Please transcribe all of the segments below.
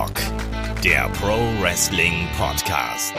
Headlock, der Pro Wrestling Podcast.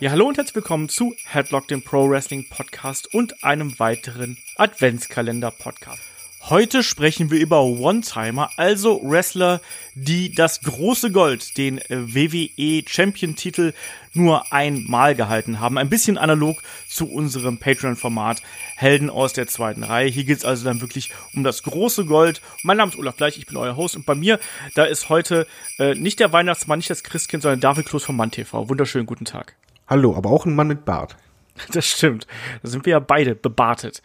Ja, hallo und herzlich willkommen zu Headlock, dem Pro Wrestling Podcast und einem weiteren Adventskalender Podcast. Heute sprechen wir über One-Timer, also Wrestler, die das große Gold, den WWE Champion-Titel, nur einmal gehalten haben. Ein bisschen analog zu unserem Patreon-Format Helden aus der zweiten Reihe. Hier geht's also dann wirklich um das große Gold. Mein Name ist Olaf Bleich, ich bin euer Host und bei mir, da ist heute äh, nicht der Weihnachtsmann, nicht das Christkind, sondern David Kloß vom Mann TV. Wunderschönen guten Tag. Hallo, aber auch ein Mann mit Bart. Das stimmt. Da sind wir ja beide bebartet.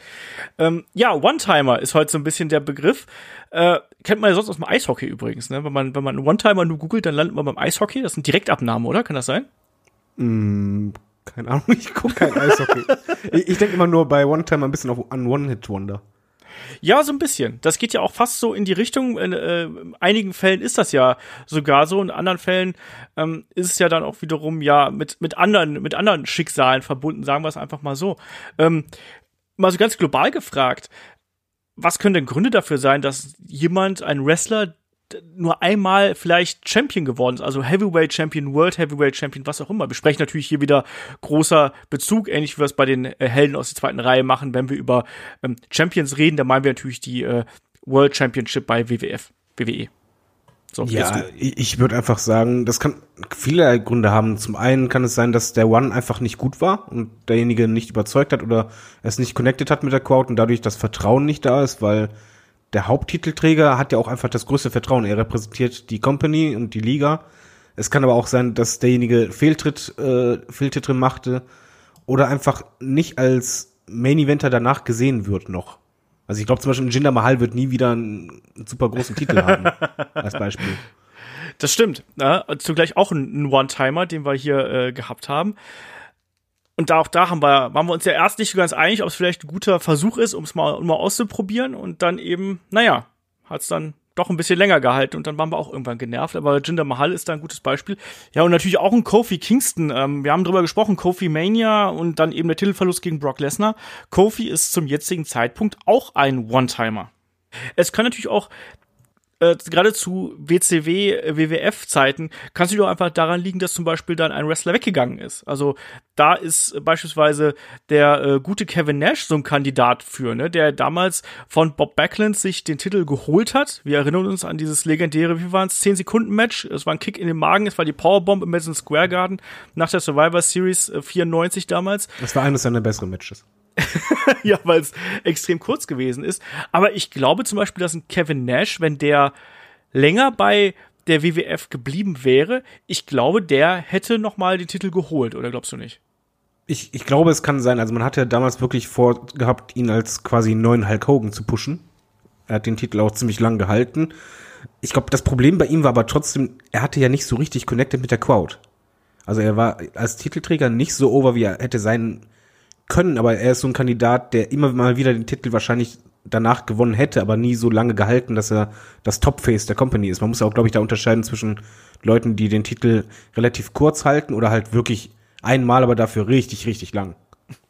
Ähm, ja, One-Timer ist heute so ein bisschen der Begriff. Äh, kennt man ja sonst aus dem Eishockey übrigens. Ne? Wenn man wenn man One-Timer nur googelt, dann landet man beim Eishockey. Das sind Direktabnahmen, oder? Kann das sein? Mm, keine Ahnung, ich gucke kein Eishockey. ich ich denke immer nur bei One-Timer ein bisschen auf, an One-Hit-Wonder. Ja, so ein bisschen. Das geht ja auch fast so in die Richtung. In äh, einigen Fällen ist das ja sogar so, in anderen Fällen ähm, ist es ja dann auch wiederum ja mit mit anderen mit anderen Schicksalen verbunden. Sagen wir es einfach mal so. Ähm, mal so ganz global gefragt: Was können denn Gründe dafür sein, dass jemand, ein Wrestler, nur einmal vielleicht Champion geworden ist, also Heavyweight Champion, World Heavyweight Champion, was auch immer. Wir sprechen natürlich hier wieder großer Bezug, ähnlich wie wir es bei den äh, Helden aus der zweiten Reihe machen, wenn wir über ähm, Champions reden, dann meinen wir natürlich die äh, World Championship bei WWF, WWE. So, ja, ich, ich würde einfach sagen, das kann viele Gründe haben. Zum einen kann es sein, dass der One einfach nicht gut war und derjenige nicht überzeugt hat oder es nicht connected hat mit der Crowd und dadurch das Vertrauen nicht da ist, weil der Haupttitelträger hat ja auch einfach das größte Vertrauen. Er repräsentiert die Company und die Liga. Es kann aber auch sein, dass derjenige Fehltritt, äh, Fehltritte machte oder einfach nicht als Main Eventer danach gesehen wird noch. Also ich glaube zum Beispiel, Jinder Mahal wird nie wieder einen, super großen Titel haben, als Beispiel. Das stimmt. Ja, zugleich auch ein One-Timer, den wir hier äh, gehabt haben. Und da auch da haben wir, waren wir uns ja erst nicht ganz einig, ob es vielleicht ein guter Versuch ist, um es mal, um mal auszuprobieren. Und dann eben, naja, hat es dann doch ein bisschen länger gehalten und dann waren wir auch irgendwann genervt. Aber Jinder Mahal ist da ein gutes Beispiel. Ja, und natürlich auch ein Kofi Kingston. Ähm, wir haben drüber gesprochen, Kofi Mania und dann eben der Titelverlust gegen Brock Lesnar. Kofi ist zum jetzigen Zeitpunkt auch ein One-Timer. Es kann natürlich auch äh, gerade zu WCW, WWF-Zeiten, kannst du doch einfach daran liegen, dass zum Beispiel dann ein Wrestler weggegangen ist. Also da ist beispielsweise der äh, gute Kevin Nash so ein Kandidat für, ne, der damals von Bob Backlund sich den Titel geholt hat. Wir erinnern uns an dieses legendäre, wie waren es, 10 Sekunden Match. Es war ein Kick in den Magen, es war die Powerbomb im Madison Square Garden nach der Survivor Series äh, 94 damals. Das war eines seiner besseren Matches. ja, weil es extrem kurz gewesen ist. Aber ich glaube zum Beispiel, dass ein Kevin Nash, wenn der länger bei der WWF geblieben wäre, ich glaube, der hätte noch mal den Titel geholt, oder glaubst du nicht? Ich, ich glaube, es kann sein. Also man hat ja damals wirklich vorgehabt, ihn als quasi neuen Hulk Hogan zu pushen. Er hat den Titel auch ziemlich lang gehalten. Ich glaube, das Problem bei ihm war aber trotzdem, er hatte ja nicht so richtig connected mit der Crowd. Also er war als Titelträger nicht so over, wie er hätte sein können, aber er ist so ein Kandidat, der immer mal wieder den Titel wahrscheinlich danach gewonnen hätte, aber nie so lange gehalten, dass er das Top-Face der Company ist. Man muss auch, glaube ich, da unterscheiden zwischen Leuten, die den Titel relativ kurz halten oder halt wirklich einmal, aber dafür richtig, richtig lang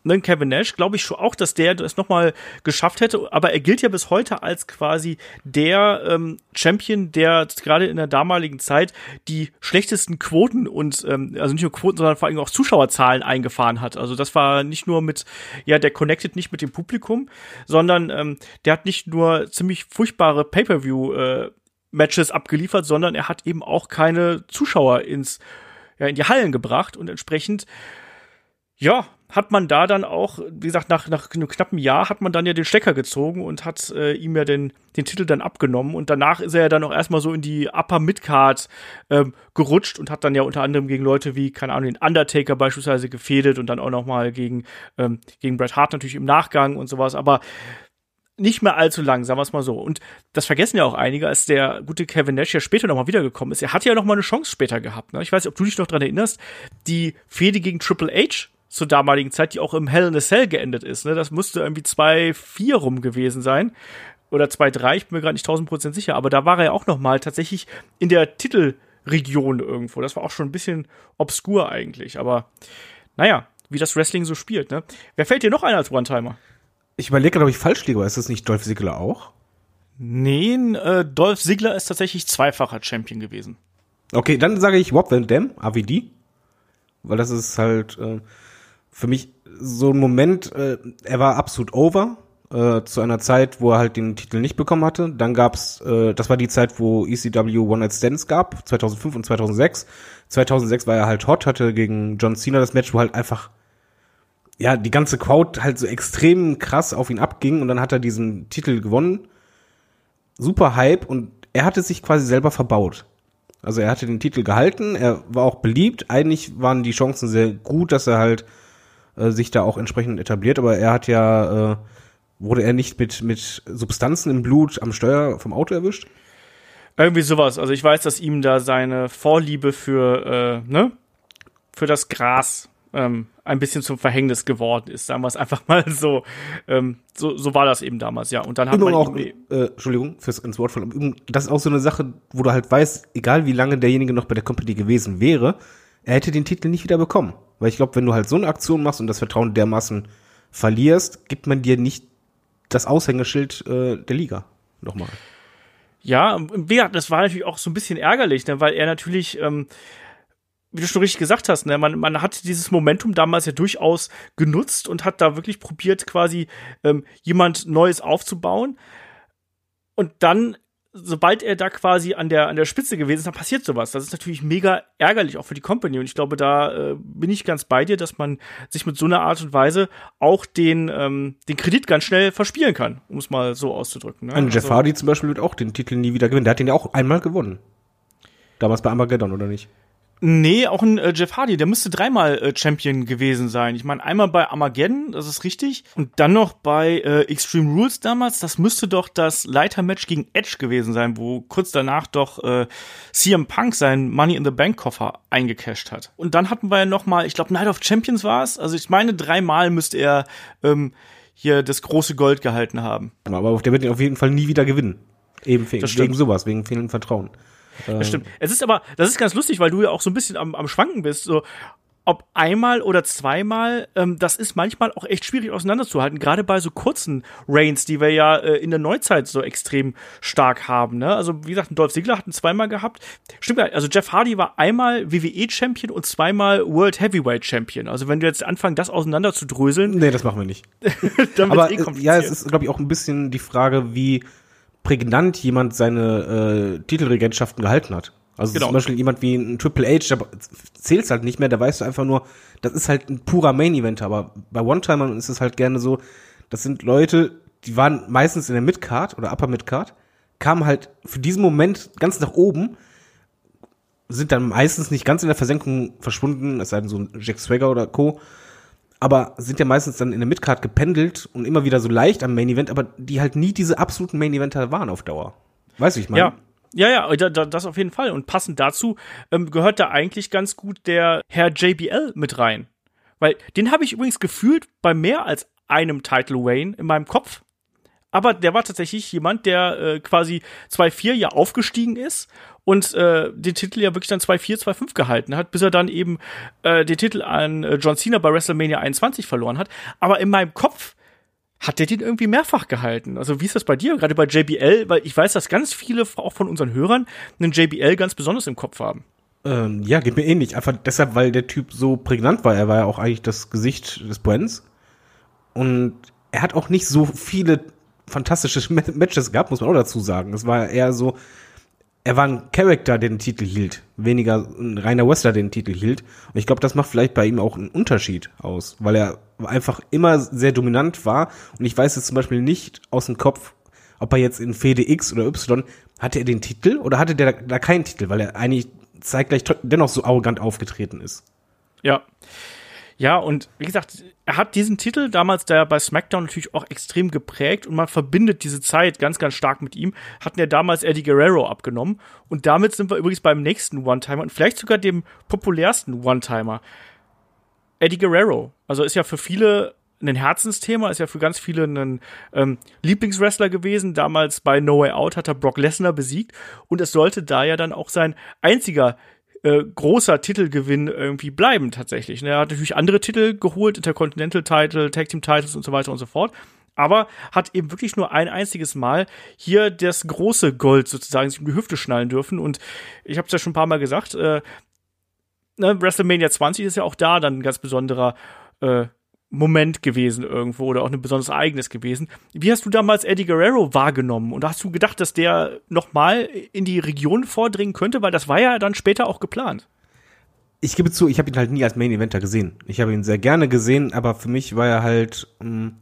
ne, Kevin Nash, glaube ich schon auch, dass der das nochmal geschafft hätte, aber er gilt ja bis heute als quasi der ähm, Champion, der gerade in der damaligen Zeit die schlechtesten Quoten und ähm, also nicht nur Quoten, sondern vor allem auch Zuschauerzahlen eingefahren hat. Also das war nicht nur mit, ja, der connected nicht mit dem Publikum, sondern ähm, der hat nicht nur ziemlich furchtbare Pay-per-view äh, Matches abgeliefert, sondern er hat eben auch keine Zuschauer ins ja, in die Hallen gebracht und entsprechend ja, hat man da dann auch, wie gesagt, nach, nach einem knappen Jahr hat man dann ja den Stecker gezogen und hat äh, ihm ja den, den Titel dann abgenommen. Und danach ist er ja dann auch erstmal so in die Upper Midcard ähm, gerutscht und hat dann ja unter anderem gegen Leute wie, keine Ahnung, den Undertaker beispielsweise gefädet und dann auch nochmal gegen, ähm, gegen Bret Hart natürlich im Nachgang und sowas. Aber nicht mehr allzu lang, sagen wir es mal so. Und das vergessen ja auch einige, als der gute Kevin Nash ja später nochmal wiedergekommen ist. Er hat ja nochmal eine Chance später gehabt. Ne? Ich weiß nicht, ob du dich noch dran erinnerst. Die Fehde gegen Triple H zur damaligen Zeit, die auch im Hell in a Cell geendet ist. Ne? Das musste irgendwie zwei vier rum gewesen sein. Oder zwei drei ich bin mir gerade nicht tausend Prozent sicher, aber da war er ja auch noch mal tatsächlich in der Titelregion irgendwo. Das war auch schon ein bisschen obskur eigentlich, aber naja, wie das Wrestling so spielt. Ne? Wer fällt dir noch ein als One-Timer? Ich überlege, ob ich falsch liege, aber ist das nicht Dolph Ziggler auch? Nee, äh, Dolph Ziggler ist tatsächlich zweifacher Champion gewesen. Okay, dann sage ich Rob Van Dam, AVD. Weil das ist halt äh, für mich so ein Moment, äh, er war absolut over äh, zu einer Zeit, wo er halt den Titel nicht bekommen hatte. Dann gab's, äh, das war die Zeit, wo ECW One Night Stands gab, 2005 und 2006. 2006 war er halt hot, hatte gegen John Cena das Match, wo halt einfach ja, die ganze Crowd halt so extrem krass auf ihn abging und dann hat er diesen Titel gewonnen. Super Hype und er hatte sich quasi selber verbaut. Also er hatte den Titel gehalten, er war auch beliebt. Eigentlich waren die Chancen sehr gut, dass er halt äh, sich da auch entsprechend etabliert, aber er hat ja, äh, wurde er nicht mit, mit Substanzen im Blut am Steuer vom Auto erwischt? Irgendwie sowas. Also ich weiß, dass ihm da seine Vorliebe für, äh, ne, für das Gras ähm, ein bisschen zum Verhängnis geworden ist, sagen wir es einfach mal so. Ähm, so. So war das eben damals, ja. Und dann hat man auch, äh, Entschuldigung fürs ins Wort fallen. Übrigens, Das ist auch so eine Sache, wo du halt weißt, egal wie lange derjenige noch bei der Company gewesen wäre, er hätte den Titel nicht wieder bekommen. Weil ich glaube, wenn du halt so eine Aktion machst und das Vertrauen dermaßen verlierst, gibt man dir nicht das Aushängeschild äh, der Liga. Nochmal. Ja, das war natürlich auch so ein bisschen ärgerlich, ne, weil er natürlich, ähm, wie du schon richtig gesagt hast, ne, man, man hat dieses Momentum damals ja durchaus genutzt und hat da wirklich probiert, quasi ähm, jemand Neues aufzubauen. Und dann, sobald er da quasi an der, an der Spitze gewesen ist, dann passiert sowas. Das ist natürlich mega ärgerlich, auch für die Company. Und ich glaube, da äh, bin ich ganz bei dir, dass man sich mit so einer Art und Weise auch den, ähm, den Kredit ganz schnell verspielen kann, um es mal so auszudrücken. Ne? Ein Jeff Also- Hardy zum Beispiel wird auch den Titel nie wieder gewinnen. Der hat den ja auch einmal gewonnen. Damals bei Armageddon, oder nicht? Nee, auch ein äh, Jeff Hardy, der müsste dreimal äh, Champion gewesen sein. Ich meine, einmal bei Armageddon, das ist richtig, und dann noch bei äh, Extreme Rules damals, das müsste doch das Leitermatch gegen Edge gewesen sein, wo kurz danach doch äh, CM Punk seinen Money in the Bank Koffer eingecasht hat. Und dann hatten wir ja noch mal, ich glaube Night of Champions war es, also ich meine, dreimal müsste er ähm, hier das große Gold gehalten haben. Aber der wird ihn auf jeden Fall nie wieder gewinnen. Eben wegen, wegen sowas, wegen fehlendem Vertrauen. Das stimmt. Es ist aber, das ist ganz lustig, weil du ja auch so ein bisschen am, am Schwanken bist. So, ob einmal oder zweimal, ähm, das ist manchmal auch echt schwierig auseinanderzuhalten. Gerade bei so kurzen Reigns, die wir ja äh, in der Neuzeit so extrem stark haben. Ne? Also wie gesagt, ein Dolph Ziggler hat ihn zweimal gehabt. Stimmt ja, also Jeff Hardy war einmal WWE-Champion und zweimal World Heavyweight-Champion. Also wenn du jetzt anfangen, das auseinander zu dröseln, Nee, das machen wir nicht. dann Aber eh äh, kompliziert. ja, es ist, glaube ich, auch ein bisschen die Frage, wie prägnant jemand seine äh, Titelregentschaften gehalten hat. Also Genau. zum Beispiel jemand wie ein Triple H, da zählt's halt nicht mehr, da weißt du einfach nur, das ist halt ein purer Main-Event, aber bei One-Timern ist es halt gerne so, das sind Leute, die waren meistens in der Mid-Card oder Upper Mid-Card, kamen halt für diesen Moment ganz nach oben, sind dann meistens nicht ganz in der Versenkung verschwunden, es sei denn so ein Jack Swagger oder Co., aber sind ja meistens dann in der Midcard gependelt und immer wieder so leicht am Main Event, aber die halt nie diese absoluten Main Eventer waren auf Dauer. Weißt du, ich meine? Ja. Ja, ja, da- da- das auf jeden Fall. Und passend dazu ähm, gehört da eigentlich ganz gut der Herr JBL mit rein. Weil den habe ich übrigens gefühlt bei mehr als einem Title Wayne in meinem Kopf. Aber der war tatsächlich jemand, der äh, quasi 2-4 ja aufgestiegen ist und äh, den Titel ja wirklich dann 2-4, 2-5 gehalten hat, bis er dann eben äh, den Titel an äh, John Cena bei WrestleMania 21 verloren hat. Aber in meinem Kopf hat der den irgendwie mehrfach gehalten? Also wie ist das bei dir? Gerade bei JBL, weil ich weiß, dass ganz viele auch von unseren Hörern einen JBL ganz besonders im Kopf haben. Ähm, ja, geht mir ähnlich. Einfach deshalb, weil der Typ so prägnant war. Er war ja auch eigentlich das Gesicht des Brands. Und er hat auch nicht so viele fantastische Ma- Matches gehabt, muss man auch dazu sagen. Es war eher so, er war ein Charakter, der den Titel hielt, weniger ein reiner Wrestler, der den Titel hielt. Und ich glaube, das macht vielleicht bei ihm auch einen Unterschied aus, weil er einfach immer sehr dominant war. Und ich weiß jetzt zum Beispiel nicht aus dem Kopf, ob er jetzt in Fede X oder Y, hatte er den Titel oder hatte der da keinen Titel, weil er eigentlich zeitgleich dennoch so arrogant aufgetreten ist. Ja. Ja, und wie gesagt, er hat diesen Titel damals da bei SmackDown natürlich auch extrem geprägt und man verbindet diese Zeit ganz, ganz stark mit ihm. Hatten ja damals Eddie Guerrero abgenommen und damit sind wir übrigens beim nächsten One-Timer und vielleicht sogar dem populärsten One-Timer. Eddie Guerrero. Also ist ja für viele ein Herzensthema, ist ja für ganz viele ein ähm, Lieblingswrestler gewesen. Damals bei No Way Out hat er Brock Lesnar besiegt und es sollte da ja dann auch sein einziger äh, großer Titelgewinn irgendwie bleiben tatsächlich. Er hat natürlich andere Titel geholt, Intercontinental Title, Tag Team Titles und so weiter und so fort. aber hat eben wirklich nur ein einziges Mal hier das große Gold sozusagen sich um die Hüfte schnallen dürfen. Und ich habe es ja schon ein paar Mal gesagt, äh, ne, WrestleMania 20 ist ja auch da dann ein ganz besonderer äh, Moment gewesen irgendwo oder auch ein besonderes Ereignis gewesen. Wie hast du damals Eddie Guerrero wahrgenommen? Und hast du gedacht, dass der nochmal in die Region vordringen könnte? Weil das war ja dann später auch geplant. Ich gebe zu, ich habe ihn halt nie als Main Eventer gesehen. Ich habe ihn sehr gerne gesehen, aber für mich war er halt mh, mm,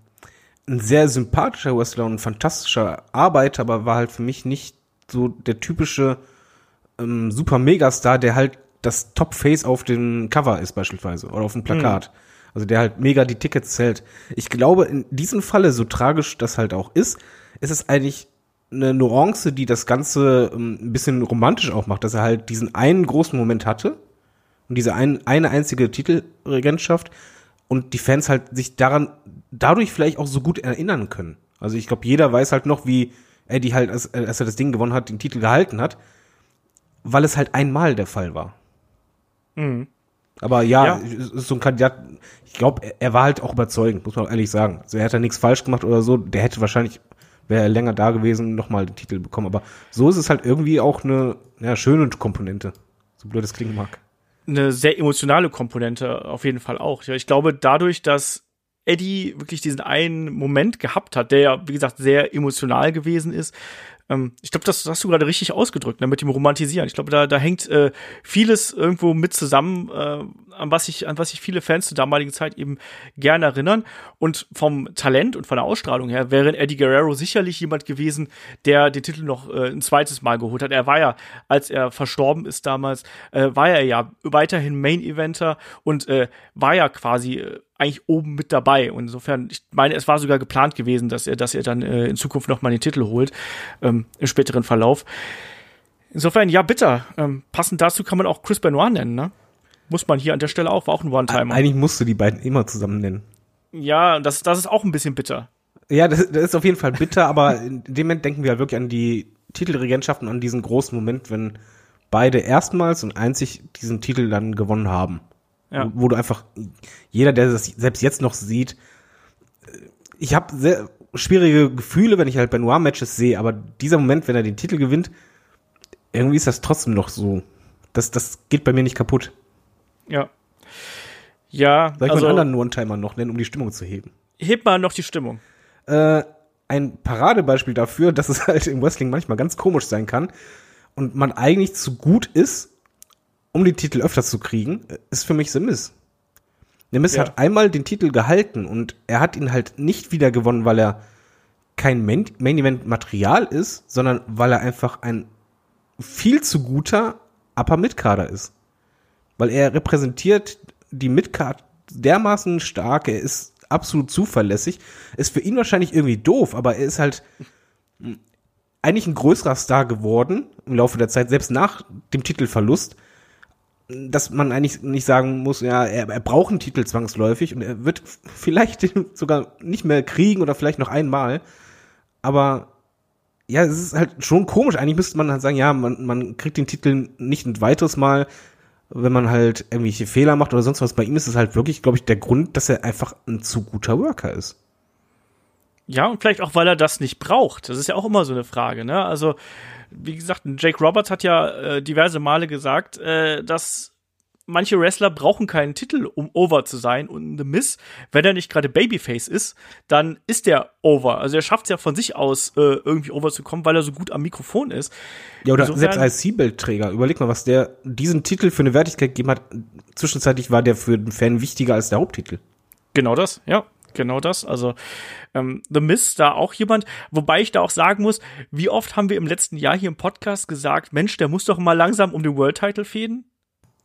ein sehr sympathischer Wrestler und ein fantastischer Arbeiter, aber war halt für mich nicht so der typische ähm, super Megastar, der halt das Top-Face auf dem Cover ist beispielsweise oder auf dem Plakat. Mhm. Also der halt mega die Tickets zählt. Ich glaube, in diesem Falle, so tragisch das halt auch ist, ist es eigentlich eine Nuance, die das Ganze ähm, ein bisschen romantisch auch macht, dass er halt diesen einen großen Moment hatte und diese ein, eine einzige Titelregentschaft und die Fans halt sich daran dadurch vielleicht auch so gut erinnern können. Also ich glaube, jeder weiß halt noch, wie Eddie halt, als, als er das Ding gewonnen hat, den Titel gehalten hat, weil es halt einmal der Fall war. Mhm. Aber ja, ja, ist so ein Kandidat, ich glaube, er, war halt auch überzeugend, muss man ehrlich sagen. Also er hat ja nichts falsch gemacht oder so, der hätte wahrscheinlich, wäre er länger da gewesen, nochmal den Titel bekommen. Aber so ist es halt irgendwie auch eine ja, schöne Komponente. So blöd es klingen mag. Eine sehr emotionale Komponente auf jeden Fall auch. Ich glaube, dadurch, dass Eddie wirklich diesen einen Moment gehabt hat, der ja, wie gesagt, sehr emotional gewesen ist, ähm, ich glaube, das, hast du gerade richtig ausgedrückt, ne, mit dem Romantisieren. Ich glaube, da, da hängt äh, vieles irgendwo mit zusammen, äh, an was sich, an was sich viele Fans zur damaligen Zeit eben gerne erinnern. Und vom Talent und von der Ausstrahlung her wäre Eddie Guerrero sicherlich jemand gewesen, der den Titel noch äh, ein zweites Mal geholt hat. Er war ja, als er verstorben ist damals, äh, war er ja weiterhin Main Eventer und äh, war ja quasi äh, eigentlich oben mit dabei. Und insofern, ich meine, es war sogar geplant gewesen, dass er, dass er dann äh, in Zukunft noch mal den Titel holt ähm, im späteren Verlauf. Insofern, ja, bitter. Ähm, passend dazu kann man auch Chris Benoit nennen, ne? Muss man hier an der Stelle auch, war auch ein One-Timer. Eigentlich musst du die beiden immer zusammen nennen. Ja, das, das ist auch ein bisschen bitter. Ja, das, das ist auf jeden Fall bitter, aber in dem Moment denken wir halt wirklich an die Titelregentschaften, an diesen großen Moment, wenn beide erstmals und einzig diesen Titel dann gewonnen haben. Ja. Wo, wo, du einfach, jeder, der das selbst jetzt noch sieht, äh, ich habe sehr schwierige Gefühle, wenn ich halt Benoit-Matches sehe, aber dieser Moment, wenn er den Titel gewinnt, irgendwie ist das trotzdem noch so. Das, das geht bei mir nicht kaputt. Ja. Ja. Soll ich also, mal einen anderen One-Timer noch nennen, um die Stimmung zu heben? Heb mal noch die Stimmung. Äh, ein Paradebeispiel dafür, dass es halt im Wrestling manchmal ganz komisch sein kann und man eigentlich zu gut ist, um den Titel öfter zu kriegen, ist für mich The Miz. The Miz ja. hat einmal den Titel gehalten und er hat ihn halt nicht wieder gewonnen, weil er kein Main, Event Material ist, sondern weil er einfach ein viel zu guter Upper Midcarder ist. Weil er repräsentiert die Midcard dermaßen stark, er ist absolut zuverlässig. Ist für ihn wahrscheinlich irgendwie doof, aber er ist halt eigentlich ein größerer Star geworden im Laufe der Zeit, selbst nach dem Titelverlust dass man eigentlich nicht sagen muss, ja, er, er braucht einen Titel zwangsläufig und er wird vielleicht sogar nicht mehr kriegen oder vielleicht noch einmal. Aber ja, es ist halt schon komisch. Eigentlich müsste man halt sagen, ja, man, man kriegt den Titel nicht ein weiteres Mal, wenn man halt irgendwelche Fehler macht oder sonst was. Bei ihm ist es halt wirklich, glaube ich, der Grund, dass er einfach ein zu guter Worker ist. Ja, und vielleicht auch, weil er das nicht braucht. Das ist ja auch immer so eine Frage, ne? Also, wie gesagt, Jake Roberts hat ja äh, diverse Male gesagt, äh, dass manche Wrestler brauchen keinen Titel, um over zu sein. Und The Miss, wenn er nicht gerade Babyface ist, dann ist der over. Also er schafft es ja von sich aus, äh, irgendwie over zu kommen, weil er so gut am Mikrofon ist. Ja, oder Insofern, selbst als Seabelt-Träger. Überleg mal, was der diesen Titel für eine Wertigkeit gegeben hat. Zwischenzeitlich war der für den Fan wichtiger als der Haupttitel. Genau das, ja genau das. Also ähm, The Miss da auch jemand, wobei ich da auch sagen muss, wie oft haben wir im letzten Jahr hier im Podcast gesagt, Mensch, der muss doch mal langsam um den World Title fäden.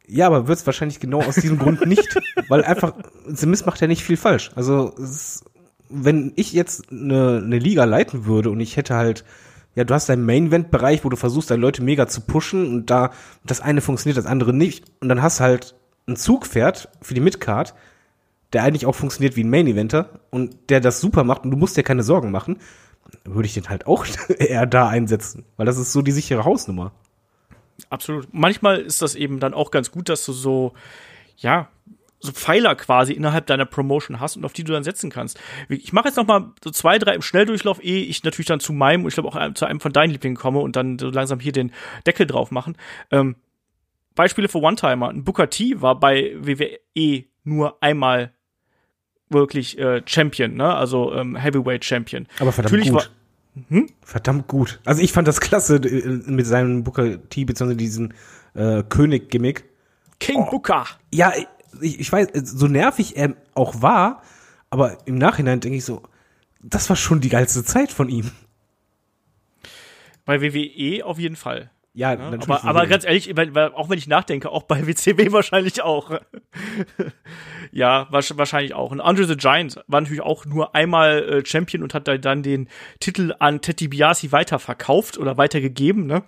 Ja, aber wird es wahrscheinlich genau aus diesem Grund nicht, weil einfach The Miss macht ja nicht viel falsch. Also ist, wenn ich jetzt eine, eine Liga leiten würde und ich hätte halt ja, du hast deinen Main-Event-Bereich, wo du versuchst, deine Leute mega zu pushen und da das eine funktioniert, das andere nicht. Und dann hast halt ein Zugpferd für die Midcard, der eigentlich auch funktioniert wie ein Main-Eventer und der das super macht und du musst dir keine Sorgen machen, würde ich den halt auch eher da einsetzen, weil das ist so die sichere Hausnummer. Absolut. Manchmal ist das eben dann auch ganz gut, dass du so, ja, so Pfeiler quasi innerhalb deiner Promotion hast und auf die du dann setzen kannst. Ich mache jetzt noch mal so zwei, drei im Schnelldurchlauf, ehe ich natürlich dann zu meinem und ich glaube auch zu einem von deinen Lieblingen komme und dann so langsam hier den Deckel drauf machen. Ähm, Beispiele für One-Timer. Ein Booker T war bei WWE nur einmal wirklich äh, Champion, ne? Also ähm, Heavyweight Champion. Aber verdammt Natürlich gut. war hm? Verdammt gut. Also ich fand das klasse äh, mit seinem Booker T, beziehungsweise diesen äh, König-Gimmick. King Oh. Booker. Ja, ich, ich weiß, so nervig er auch war, aber im Nachhinein denke ich so, das war schon die geilste Zeit von ihm. Bei WWE auf jeden Fall. Ja, Ja, natürlich. aber, aber ganz ehrlich, weil, auch wenn ich nachdenke, auch bei WCW wahrscheinlich auch. ja, wahrsch- wahrscheinlich auch. Und Andre the Giant war natürlich auch nur einmal äh, Champion und hat da dann den Titel an Ted DiBiase weiterverkauft oder weitergegeben. Ne?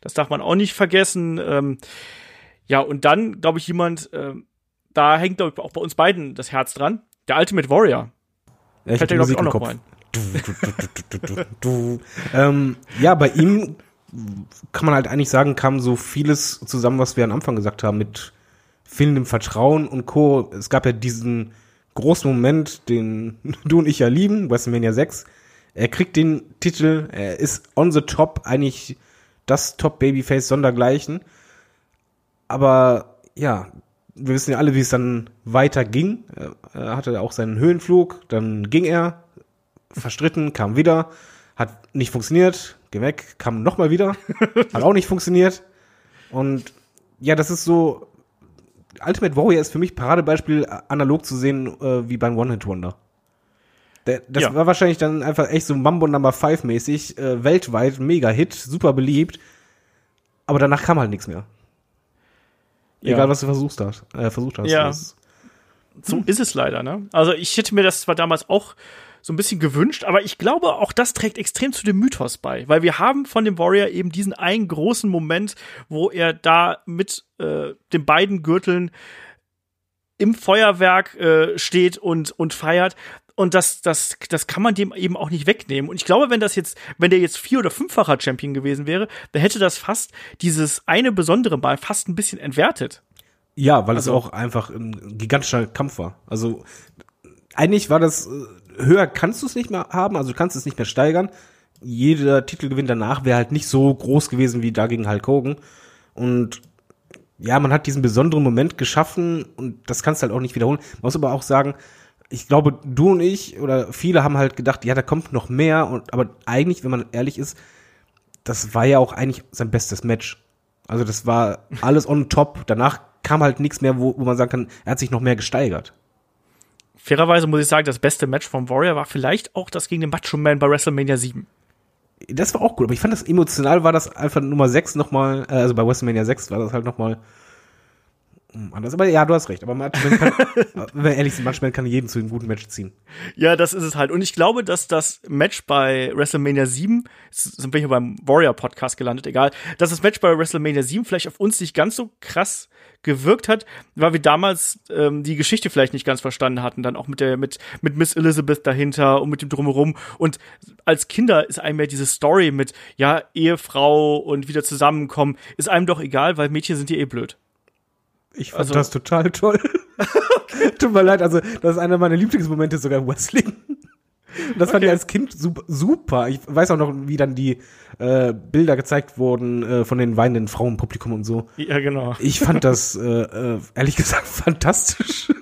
Das darf man auch nicht vergessen. Ähm, ja, und dann, glaube ich, jemand, ähm, da hängt, glaube ich, auch bei uns beiden das Herz dran. Der Ultimate Warrior. ja, ich Fällt die glaube ich, auch noch rein. Kopf. Du, du, du, du, du, du, du. ähm, ja, bei ihm kann man halt eigentlich sagen, kam so vieles zusammen, was wir am Anfang gesagt haben, mit fehlendem Vertrauen und Co. Es gab ja diesen großen Moment, den du und ich ja lieben, WrestleMania 6. Er kriegt den Titel, er ist on the top, eigentlich das Top-Babyface sondergleichen. Aber ja, wir wissen ja alle, wie es dann weiter ging. Er hatte auch seinen Höhenflug, dann ging er, verstritten, kam wieder, hat nicht funktioniert, geh weg, kam nochmal wieder, hat auch nicht funktioniert. Und ja, das ist so, Ultimate Warrior ist für mich Paradebeispiel äh, analog zu sehen äh, wie beim One-Hit-Wonder. Der- Das Ja. war wahrscheinlich dann einfach echt so Mambo Number 5 mäßig, äh, weltweit, Mega-Hit, super beliebt. Aber danach kam halt nichts mehr. Ja. Egal, was du versucht hast. Äh, versucht hast. Ja. Das- So ist es leider, ne? Also ich hätte mir das zwar damals auch so ein bisschen gewünscht, aber ich glaube, auch das trägt extrem zu dem Mythos bei, weil wir haben von dem Warrior eben diesen einen großen Moment, wo er da mit äh, den beiden Gürteln im Feuerwerk äh, steht und, und feiert. Und das, das, das kann man dem eben auch nicht wegnehmen. Und ich glaube, wenn das jetzt, wenn der jetzt vier- oder fünffacher Champion gewesen wäre, dann hätte das fast dieses eine besondere Mal fast ein bisschen entwertet. Ja, weil Also- es auch einfach ein gigantischer Kampf war. Also eigentlich war das äh, höher kannst du es nicht mehr haben, also du kannst es nicht mehr steigern. Jeder Titelgewinn danach wäre halt nicht so groß gewesen wie da gegen Hulk Hogan. Und ja, man hat diesen besonderen Moment geschaffen und das kannst du halt auch nicht wiederholen. Man muss aber auch sagen, ich glaube, du und ich oder viele haben halt gedacht, ja, da kommt noch mehr und aber eigentlich, wenn man ehrlich ist, das war ja auch eigentlich sein bestes Match. Also das war alles on top. Danach kam halt nichts mehr, wo, wo man sagen kann, er hat sich noch mehr gesteigert. Fairerweise muss ich sagen, das beste Match vom Warrior war vielleicht auch das gegen den Macho Man bei WrestleMania 7. Das war auch gut, aber ich fand das emotional war das einfach Nummer 6 nochmal, äh, also bei WrestleMania 6 war das halt nochmal anders. Aber ja, du hast recht. Aber Matchman kann, wenn wir ehrlich sind, Matchman kann jeden zu einem guten Match ziehen. Ja, das ist es halt. Und ich glaube, dass das Match bei WrestleMania 7, jetzt sind wir hier beim Warrior Podcast gelandet, egal, dass das Match bei WrestleMania 7 vielleicht auf uns nicht ganz so krass gewirkt hat, weil wir damals ähm, die Geschichte vielleicht nicht ganz verstanden hatten, dann auch mit der mit mit Miss Elizabeth dahinter und mit dem drumherum und als Kinder ist einem ja diese Story mit ja Ehefrau und wieder zusammenkommen ist einem doch egal, weil Mädchen sind ja eh blöd. Ich fand Also- das total toll. Tut mir leid, also das ist einer meiner Lieblingsmomente sogar im Wrestling. Das fand ich als Kind super. Ich weiß auch noch, wie dann die äh, Bilder gezeigt wurden äh, von den weinenden Frauen im Publikum und so. Ja, genau. Ich fand das äh, äh, ehrlich gesagt fantastisch.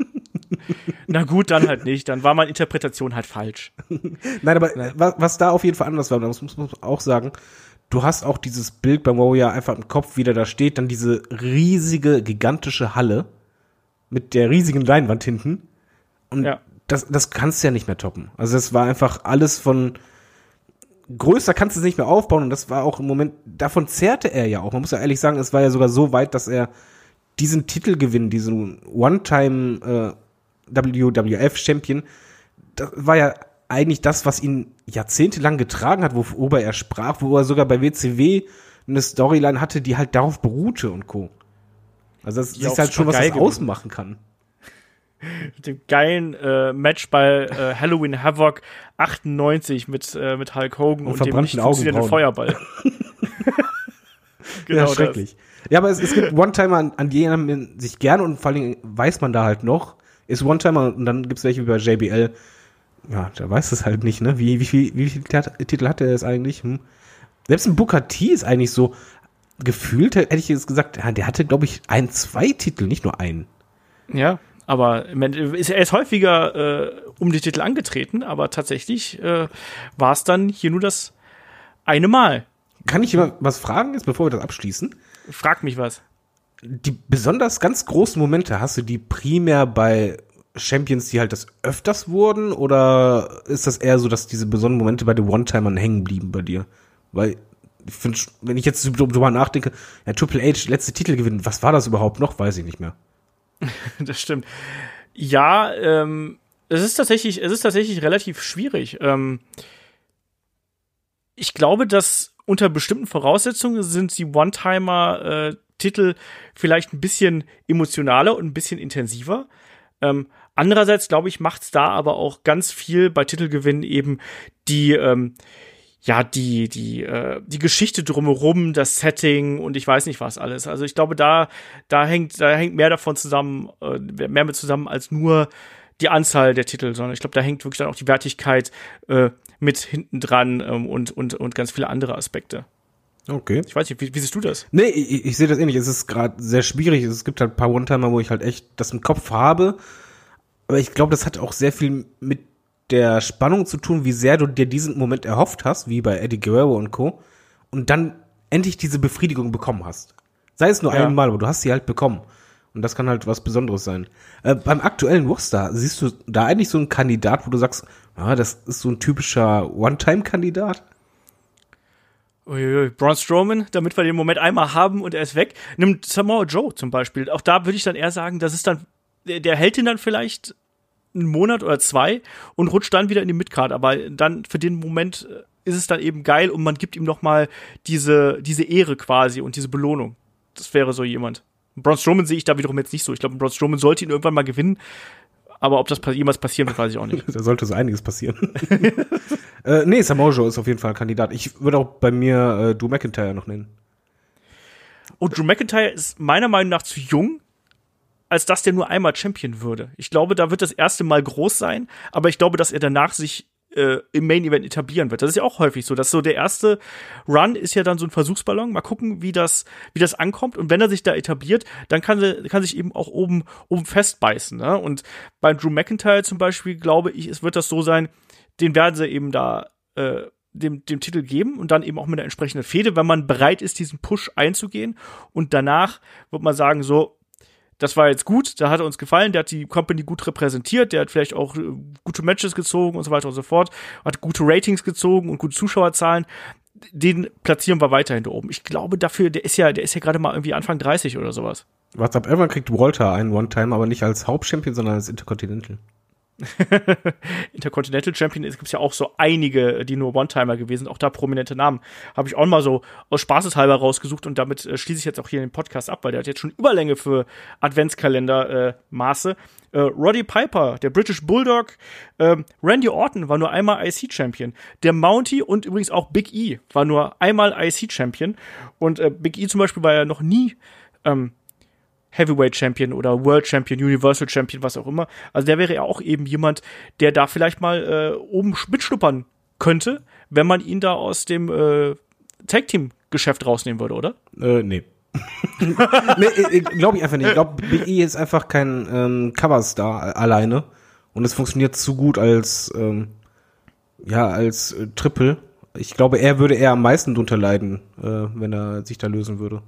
Na gut, dann halt nicht, dann war meine Interpretation halt falsch. Nein, aber was, was da auf jeden Fall anders war, das muss man auch sagen, du hast auch dieses Bild beim Warrior einfach im Kopf, wie der da steht, dann diese riesige, gigantische Halle mit der riesigen Leinwand hinten. Und Ja. das, das kannst du ja nicht mehr toppen. Also das war einfach alles von größer kannst du es nicht mehr aufbauen und das war auch im Moment, davon zehrte er ja auch. Man muss ja ehrlich sagen, es war ja sogar so weit, dass er diesen Titelgewinn, diesen One-Time äh, WWF-Champion, das war ja eigentlich das, was ihn jahrzehntelang getragen hat, worüber er sprach, wo er sogar bei WCW eine Storyline hatte, die halt darauf beruhte und Co. Also das Die ist halt schon, was das ausmachen kann. mit dem geilen äh, Match bei äh, Halloween Havoc 98 mit, äh, mit Hulk Hogan Und und, dem nicht funktionierenden. Feuerball. genau ja, schrecklich. Das. Ja, aber es, es gibt One-Timer, an, an die man sich gerne und vor allem weiß man da halt noch, ist One-Timer und dann gibt's welche wie bei JBL. Ja, da weiß es halt nicht, ne? Wie, wie, wie, wie viele Titel hat er jetzt eigentlich? Hm. Selbst ein Booker T ist eigentlich so, gefühlt hätte ich jetzt gesagt, ja, der hatte, glaube ich, ein, zwei Titel, nicht nur einen. Ja, aber er ist häufiger äh, um die Titel angetreten, aber tatsächlich äh, war es dann hier nur das eine Mal. Kann ich immer was fragen jetzt, bevor wir das abschließen? Frag mich was. Die besonders ganz großen Momente, hast du die primär bei Champions, die halt das öfters wurden, oder ist das eher so, dass diese besonderen Momente bei den One-Timern hängen blieben bei dir? Weil ich finde, wenn ich jetzt drüber nachdenke, ja, Triple H, letzte Titel gewinnen, was war das überhaupt noch? Weiß ich nicht mehr. das stimmt. Ja, ähm, es ist tatsächlich, es ist tatsächlich relativ schwierig. Ähm, ich glaube, dass unter bestimmten Voraussetzungen sind die One-Timer-Titel äh, vielleicht ein bisschen emotionaler und ein bisschen intensiver. Ähm, andererseits, glaube ich, macht es da aber auch ganz viel bei Titelgewinnen eben die, ähm, ja, die, die, äh, die Geschichte drumherum, das Setting und ich weiß nicht was alles. Also ich glaube, da, da hängt, da hängt mehr davon zusammen, äh, mehr mit zusammen als nur die Anzahl der Titel, sondern ich glaube, da hängt wirklich dann auch die Wertigkeit äh, mit hinten dran ähm, und, und, und ganz viele andere Aspekte. Okay. Ich weiß nicht, wie, wie siehst du das? Nee, ich, ich sehe das ähnlich. Es ist gerade sehr schwierig. Es gibt halt ein paar One-Timer, wo ich halt echt das im Kopf habe. Aber ich glaube, das hat auch sehr viel mit der Spannung zu tun, wie sehr du dir diesen Moment erhofft hast, wie bei Eddie Guerrero und Co. Und dann endlich diese Befriedigung bekommen hast. Sei es nur ja. einmal, aber du hast sie halt bekommen. Und das kann halt was Besonderes sein. Äh, beim aktuellen Wurstar, siehst du da eigentlich so einen Kandidat, wo du sagst, ah, das ist so ein typischer One-Time-Kandidat? Uiuiui, Braun Strowman, damit wir den Moment einmal haben und er ist weg. Nimmt Samoa Joe zum Beispiel. Auch da würde ich dann eher sagen, das ist dann, der, hält ihn dann vielleicht einen Monat oder zwei und rutscht dann wieder in die Midcard. Aber dann für den Moment äh, ist es dann eben geil und man gibt ihm noch mal diese, diese Ehre quasi und diese Belohnung. Das wäre so jemand. Braun Strowman sehe ich da wiederum jetzt nicht so. Ich glaube, Braun Strowman sollte ihn irgendwann mal gewinnen. Aber ob das jemals passieren wird, weiß ich auch nicht. da sollte so einiges passieren. äh, nee, Samoa Joe ist auf jeden Fall ein Kandidat. Ich würde auch bei mir äh, Drew McIntyre noch nennen. Und Drew McIntyre ist meiner Meinung nach zu jung als dass der nur einmal Champion würde. Ich glaube, da wird das erste Mal groß sein, aber ich glaube, dass er danach sich äh, im Main Event etablieren wird. Das ist ja auch häufig so, dass so der erste Run ist ja dann so ein Versuchsballon. Mal gucken, wie das, wie das ankommt. Und wenn er sich da etabliert, dann kann er, kann sich eben auch oben, oben festbeißen. Ne? Und bei Drew McIntyre zum Beispiel glaube ich, es wird das so sein, den werden sie eben da äh, dem, dem Titel geben und dann eben auch mit der entsprechenden Fehde, wenn man bereit ist, diesen Push einzugehen. Und danach wird man sagen, so, das war jetzt gut, da hat er uns gefallen, der hat die Company gut repräsentiert, der hat vielleicht auch äh, gute Matches gezogen und so weiter und so fort, hat gute Ratings gezogen und gute Zuschauerzahlen. Den platzieren wir weiterhin da oben. Ich glaube dafür, der ist ja, der ist ja gerade mal irgendwie Anfang 30 oder sowas. Was ab irgendwann kriegt Walter einen One-Time, aber nicht als Hauptchampion, sondern als Intercontinental. Intercontinental Champion, es gibt ja auch so einige, die nur One-Timer gewesen sind, auch da prominente Namen. Habe ich auch mal so aus Spaßeshalber rausgesucht und damit äh, schließe ich jetzt auch hier den Podcast ab, weil der hat jetzt schon Überlänge für Adventskalender äh. Äh, Roddy Piper, der British Bulldog, äh, Randy Orton war nur einmal IC-Champion. Der Mountie und übrigens auch Big E war nur einmal IC-Champion. Und äh, Big E zum Beispiel war ja noch nie ähm, Heavyweight Champion oder World Champion, Universal Champion, was auch immer. Also der wäre ja auch eben jemand, der da vielleicht mal äh, oben mitschnuppern könnte, wenn man ihn da aus dem äh, Tag Team Geschäft rausnehmen würde, oder? Äh, nee. nee, glaube ich einfach nicht. Ich glaube, Big E ist einfach kein ähm, Coverstar alleine und es funktioniert zu gut als ähm, ja als äh, Triple. Ich glaube, er würde eher am meisten drunter leiden, äh, wenn er sich da lösen würde.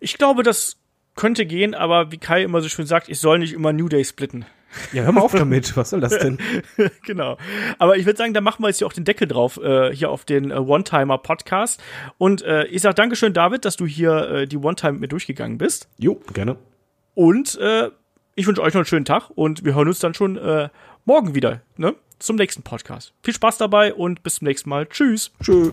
Ich glaube, das könnte gehen, aber wie Kai immer so schön sagt, ich soll nicht immer New Day splitten. Ja, hör mal auf damit. Was soll das denn? genau. Aber ich würde sagen, da machen wir jetzt hier auch den Deckel drauf, äh, hier auf den äh, One-Timer-Podcast. Und äh, ich sag Dankeschön, David, dass du hier äh, die One-Time mit mir durchgegangen bist. Jo, gerne. Und äh, ich wünsche euch noch einen schönen Tag und wir hören uns dann schon äh, morgen wieder, ne? Zum nächsten Podcast. Viel Spaß dabei und bis zum nächsten Mal. Tschüss. Tschüss.